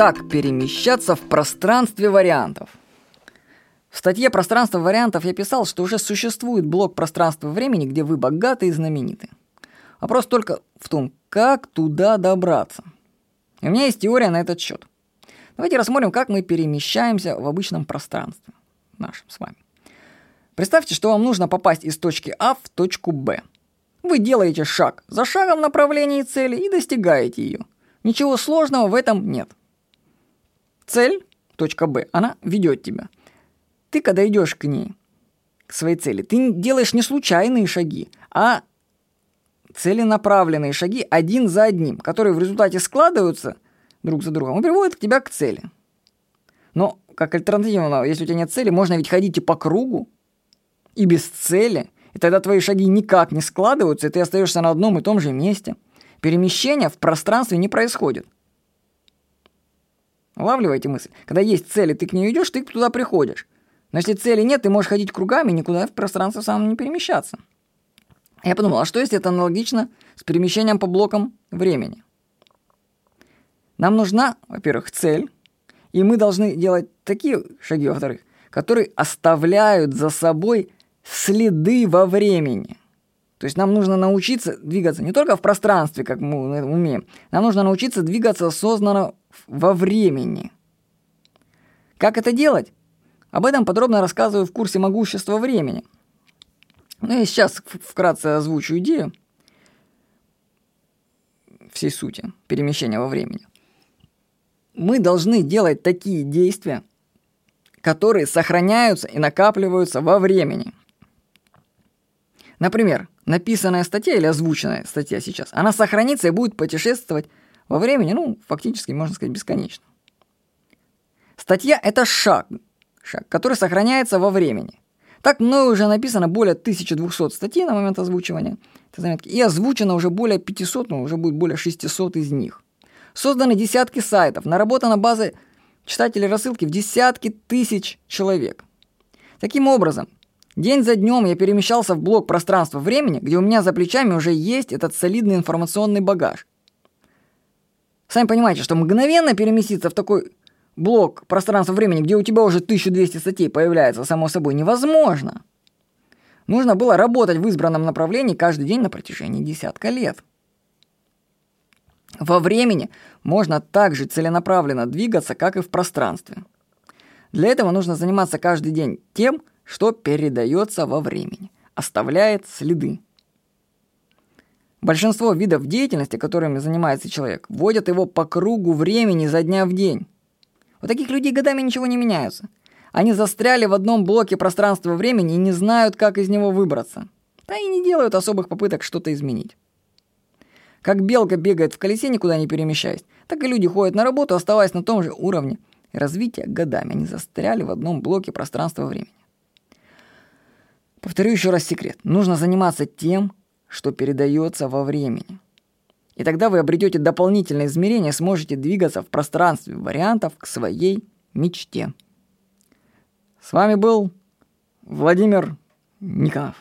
Как перемещаться в пространстве вариантов? В статье «Пространство вариантов» я писал, что уже существует блок пространства времени, где вы богаты и знамениты. Вопрос только в том, как туда добраться. И у меня есть теория на этот счет. Давайте рассмотрим, как мы перемещаемся в обычном пространстве нашем с вами. Представьте, что вам нужно попасть из точки А в точку Б. Вы делаете шаг за шагом в направлении цели и достигаете ее. Ничего сложного в этом нет. Цель, точка Б, она ведет тебя. Ты, когда идешь к ней, к своей цели, ты делаешь не случайные шаги, а целенаправленные шаги один за одним, которые в результате складываются друг за другом и приводят к тебя к цели. Но как альтернатива, если у тебя нет цели, можно ведь ходить и по кругу, и без цели, и тогда твои шаги никак не складываются, и ты остаешься на одном и том же месте. Перемещение в пространстве не происходит. Улавливаете мысль? Когда есть цель, и ты к ней идешь, ты туда приходишь. Но если цели нет, ты можешь ходить кругами, никуда в пространство сам не перемещаться. Я подумал, а что если это аналогично с перемещением по блокам времени? Нам нужна, во-первых, цель, и мы должны делать такие шаги, во-вторых, которые оставляют за собой следы во времени. То есть нам нужно научиться двигаться не только в пространстве, как мы умеем, нам нужно научиться двигаться осознанно во времени. Как это делать? Об этом подробно рассказываю в курсе «Могущество времени». Ну и сейчас вкратце озвучу идею всей сути перемещения во времени. Мы должны делать такие действия, которые сохраняются и накапливаются во времени. Например, написанная статья или озвученная статья сейчас, она сохранится и будет путешествовать во времени, ну, фактически, можно сказать, бесконечно. Статья – это шаг, шаг, который сохраняется во времени. Так мною уже написано более 1200 статей на момент озвучивания этой заметки, и озвучено уже более 500, ну, уже будет более 600 из них. Созданы десятки сайтов, наработана база читателей рассылки в десятки тысяч человек. Таким образом, день за днем я перемещался в блок пространства-времени, где у меня за плечами уже есть этот солидный информационный багаж. Сами понимаете, что мгновенно переместиться в такой блок пространства-времени, где у тебя уже 1200 статей появляется само собой, невозможно. Нужно было работать в избранном направлении каждый день на протяжении десятка лет. Во времени можно также целенаправленно двигаться, как и в пространстве. Для этого нужно заниматься каждый день тем, что передается во времени, оставляет следы. Большинство видов деятельности, которыми занимается человек, вводят его по кругу времени за дня в день. У таких людей годами ничего не меняется. Они застряли в одном блоке пространства-времени и не знают, как из него выбраться. Да и не делают особых попыток что-то изменить. Как белка бегает в колесе, никуда не перемещаясь, так и люди ходят на работу, оставаясь на том же уровне развития годами. Они застряли в одном блоке пространства-времени. Повторю еще раз секрет. Нужно заниматься тем, что передается во времени. И тогда вы обретете дополнительное измерение, сможете двигаться в пространстве вариантов к своей мечте. С вами был Владимир Никонов.